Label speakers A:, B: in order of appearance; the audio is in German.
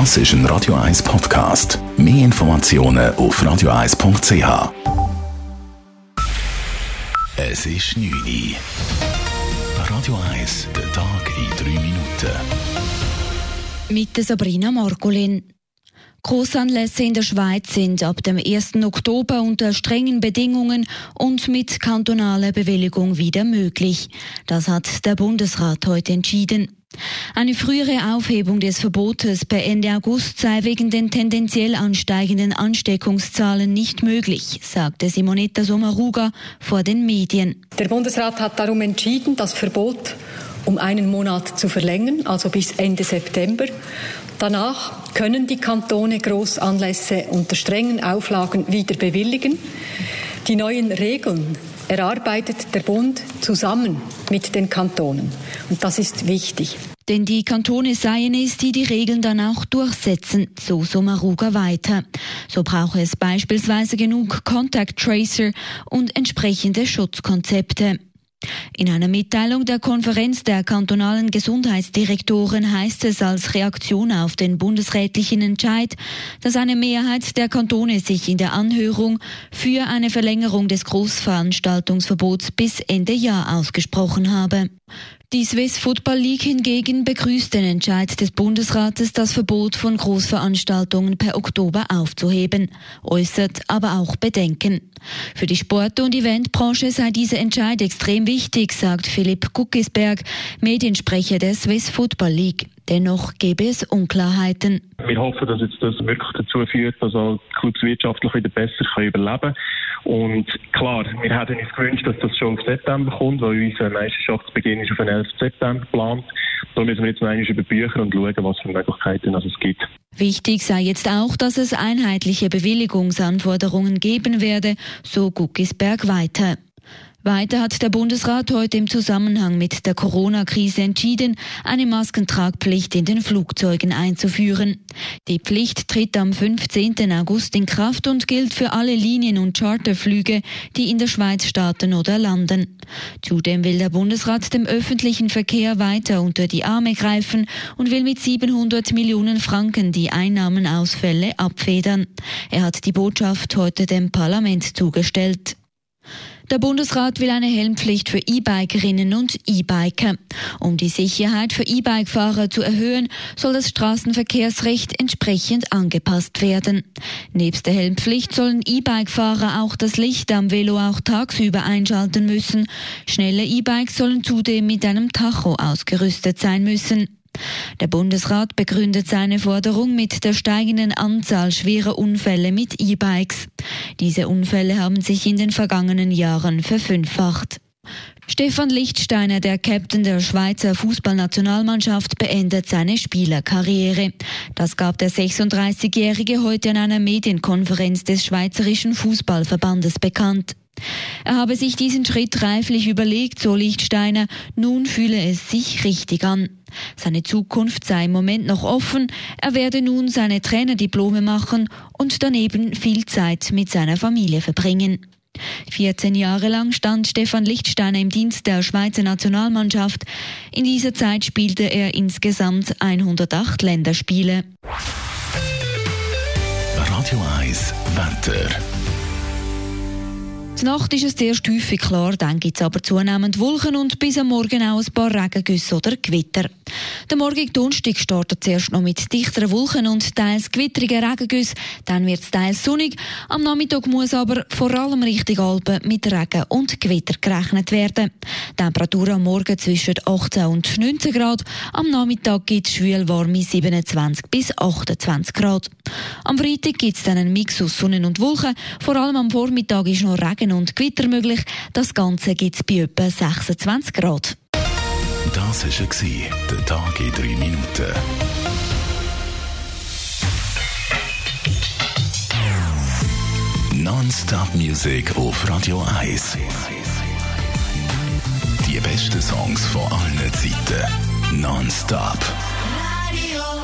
A: Das ist ein Radio 1 Podcast. Mehr Informationen auf radio1.ch. Es ist 9 Uhr. Radio 1, der Tag in 3 Minuten.
B: Mit Sabrina Margolin. Großanlässe in der Schweiz sind ab dem 1. Oktober unter strengen Bedingungen und mit kantonaler Bewilligung wieder möglich. Das hat der Bundesrat heute entschieden. Eine frühere Aufhebung des Verbotes per Ende August sei wegen den tendenziell ansteigenden Ansteckungszahlen nicht möglich, sagte Simonetta Sommaruga vor den Medien.
C: Der Bundesrat hat darum entschieden, das Verbot um einen Monat zu verlängern, also bis Ende September. Danach können die Kantone Großanlässe unter strengen Auflagen wieder bewilligen. Die neuen Regeln erarbeitet der Bund zusammen mit den Kantonen. Und das ist wichtig.
B: Denn die Kantone seien es, die die Regeln dann auch durchsetzen, so Sommaruga weiter. So brauche es beispielsweise genug Contact Tracer und entsprechende Schutzkonzepte. In einer Mitteilung der Konferenz der kantonalen Gesundheitsdirektoren heißt es als Reaktion auf den bundesrätlichen Entscheid, dass eine Mehrheit der Kantone sich in der Anhörung für eine Verlängerung des Großveranstaltungsverbots bis Ende Jahr ausgesprochen habe. Die Swiss Football League hingegen begrüßt den Entscheid des Bundesrates, das Verbot von Großveranstaltungen per Oktober aufzuheben, äußert aber auch Bedenken. Für die Sport- und Eventbranche sei dieser Entscheid extrem wichtig, sagt Philipp Guckisberg, Mediensprecher der Swiss Football League. Dennoch gäbe es Unklarheiten.
D: Wir hoffen, dass jetzt das wirklich dazu führt, dass auch Clubs wirtschaftlich wieder besser überleben können. Und klar, wir hätten uns gewünscht, dass das schon auf September kommt, weil unser Meisterschaftsbeginn ist auf den 11. September geplant. Da müssen wir jetzt noch über Bücher und schauen, was für Möglichkeiten es gibt.
B: Wichtig sei jetzt auch, dass es einheitliche Bewilligungsanforderungen geben werde, so Guckisberg weiter. Weiter hat der Bundesrat heute im Zusammenhang mit der Corona-Krise entschieden, eine Maskentragpflicht in den Flugzeugen einzuführen. Die Pflicht tritt am 15. August in Kraft und gilt für alle Linien- und Charterflüge, die in der Schweiz starten oder landen. Zudem will der Bundesrat dem öffentlichen Verkehr weiter unter die Arme greifen und will mit 700 Millionen Franken die Einnahmenausfälle abfedern. Er hat die Botschaft heute dem Parlament zugestellt. Der Bundesrat will eine Helmpflicht für E-Bikerinnen und E-Biker. Um die Sicherheit für E-Bike-Fahrer zu erhöhen, soll das Straßenverkehrsrecht entsprechend angepasst werden. Nebst der Helmpflicht sollen E-Bike-Fahrer auch das Licht am Velo auch tagsüber einschalten müssen. Schnelle E-Bikes sollen zudem mit einem Tacho ausgerüstet sein müssen. Der Bundesrat begründet seine Forderung mit der steigenden Anzahl schwerer Unfälle mit E-Bikes. Diese Unfälle haben sich in den vergangenen Jahren verfünffacht. Stefan Lichtsteiner, der Captain der Schweizer Fußballnationalmannschaft, beendet seine Spielerkarriere. Das gab der 36-Jährige heute in einer Medienkonferenz des Schweizerischen Fußballverbandes bekannt. Er habe sich diesen Schritt reiflich überlegt, so Lichtsteiner. Nun fühle es sich richtig an. Seine Zukunft sei im Moment noch offen. Er werde nun seine Trainerdiplome machen und daneben viel Zeit mit seiner Familie verbringen. 14 Jahre lang stand Stefan Lichtsteiner im Dienst der Schweizer Nationalmannschaft. In dieser Zeit spielte er insgesamt 108 Länderspiele.
A: Radio 1 Wetter.
B: Die Nacht ist es zuerst häufig klar, dann gibt es aber zunehmend Wolken und bis am Morgen auch ein paar Regengüsse oder Gewitter. Der morgige Donnerstag startet zuerst noch mit dichteren Wolken und teils gewittrigen Regengüssen, dann wird es teils sonnig. Am Nachmittag muss aber vor allem Richtung Alpen mit Regen und Gewitter gerechnet werden. Temperatur am Morgen zwischen 18 und 19 Grad, am Nachmittag gibt es schwül warme 27 bis 28 Grad. Am Freitag gibt es dann einen Mix aus Sonne und Wolken, vor allem am Vormittag ist noch Regen und Gewitter möglich. Das Ganze gibt es bei etwa 26 Grad.
A: Das war der Tag in drei Minuten. Non-Stop Music auf Radio 1. Die besten Songs von allen Zeiten. Non-Stop.
E: Radio